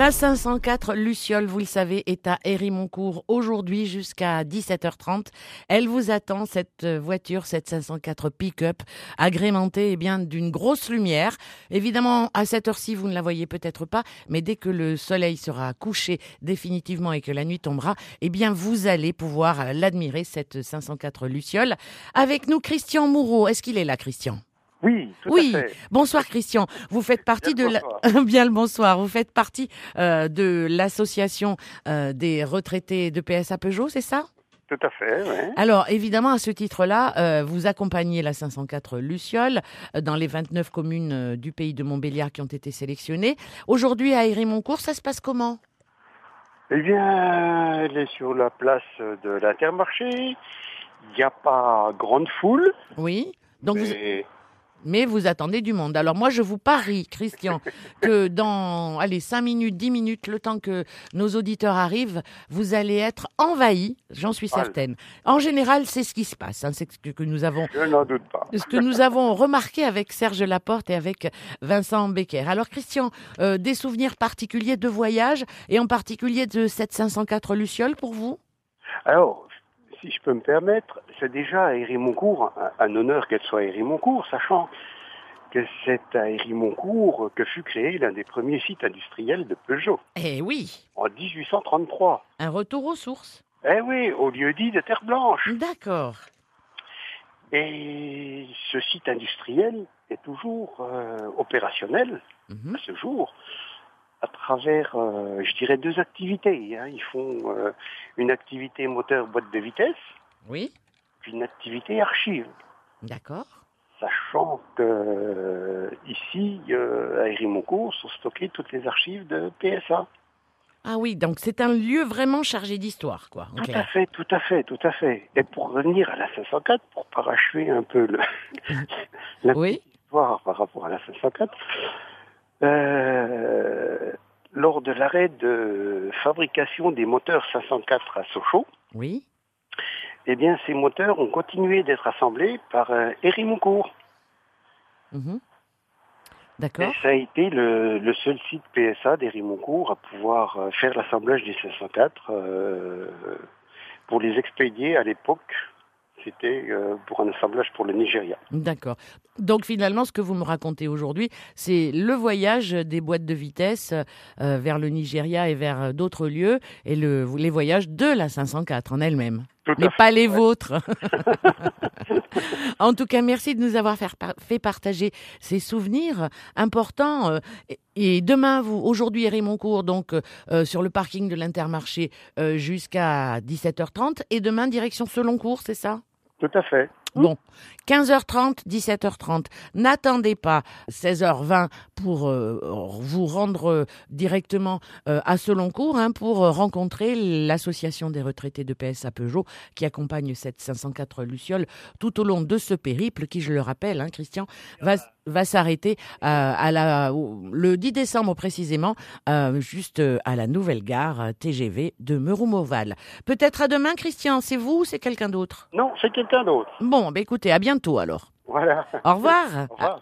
La 504 Luciole, vous le savez, est à Hérimoncourt aujourd'hui jusqu'à 17h30. Elle vous attend, cette voiture, cette 504 pick-up, agrémentée eh bien d'une grosse lumière. Évidemment, à cette heure-ci, vous ne la voyez peut-être pas, mais dès que le soleil sera couché définitivement et que la nuit tombera, eh bien, vous allez pouvoir l'admirer, cette 504 Luciole. Avec nous, Christian Moureau. Est-ce qu'il est là, Christian? Oui, tout oui. à fait. Bonsoir Christian. Vous faites partie Bien de la... bien le bonsoir. Vous faites partie euh, de l'association euh, des retraités de PSA Peugeot, c'est ça? Tout à fait, oui. Alors évidemment à ce titre-là, euh, vous accompagnez la 504 Luciole euh, dans les 29 communes euh, du pays de Montbéliard qui ont été sélectionnées. Aujourd'hui à Hérimoncourt, ça se passe comment? Eh bien, elle est sur la place de l'Intermarché. Il n'y a pas grande foule. Oui. Donc vous... mais vous attendez du monde. Alors moi, je vous parie, Christian, que dans, allez, 5 minutes, 10 minutes, le temps que nos auditeurs arrivent, vous allez être envahis, j'en suis certaine. En général, c'est ce qui se passe. hein, c'est ce que, que nous avons je n'en doute pas. ce que nous avons remarqué avec Serge Laporte et avec Vincent Becker. Alors Christian, euh, des souvenirs particuliers de voyage et en particulier de cette 504 Luciole pour vous? Alors, si je peux me permettre, c'est déjà à Hérimoncourt, un, honneur qu'elle soit à Hérimoncourt, sachant que c'est à Hérimoncourt que fut créé l'un des premiers sites industriels de Peugeot, Eh oui, en 1833. un retour aux sources. Eh oui, au lieu dit de Terre Blanche. D'accord. Et ce site industriel est toujours euh, opérationnel Mhm. à ce jour à travers, euh, je dirais, deux activités. hein. Ils font euh, une activité moteur boîte de vitesse, Oui, puis une activité archive. d'accord. Sachant que euh, ici, à Hérimoncourt, sont stockées toutes les archives de PSA. Ah oui, donc c'est un lieu vraiment chargé d'histoire, quoi. en Tout à fait, tout à fait, tout à fait. Et pour revenir à la 504, pour parachever un peu le, la Oui, histoire par rapport à la 504, euh, lors de l'arrêt de fabrication des moteurs 504 à Sochaux, oui. eh bien, ces moteurs ont continué d'être assemblés par euh, Hérimoncourt. mhm. Et D'accord. ça a été le, le seul site PSA d'Hérimoncourt à pouvoir euh, faire l'assemblage des 504 euh, pour les expédier à l'époque. C'était euh, pour un assemblage pour le Nigeria. D'accord. Donc finalement, ce que vous me racontez aujourd'hui, c'est le voyage des boîtes de vitesse euh, vers le Nigeria et vers euh, d'autres lieux, et le, les voyages de la 504 en elle-même. Mais fait. pas les vôtres. en tout cas, merci de nous avoir fait, partager ces souvenirs importants. et- demain, vous, aujourd'hui, Hérimoncourt, donc euh, euh, sur le parking de l'Intermarché euh, jusqu'à 17h30, et demain, direction Seloncourt, c'est ça? Tout à fait. Bon, 15h30, 17h30. N'attendez pas 16h20 pour euh, vous rendre euh, directement euh, à Seloncourt hein, pour euh, rencontrer l'association des retraités de PSA Peugeot qui accompagne cette 504 Luciole tout au long de ce périple qui, je le rappelle, hein, Christian, va, va s'arrêter euh, à la, le 10 décembre précisément, euh, juste euh, à la nouvelle gare TGV de Meroumoval. Peut-être à demain, Christian, c'est vous ou c'est quelqu'un d'autre? Non, c'est quelqu'un d'autre. Bon, bah écoutez, à bientôt alors. Voilà. Au revoir. Au revoir.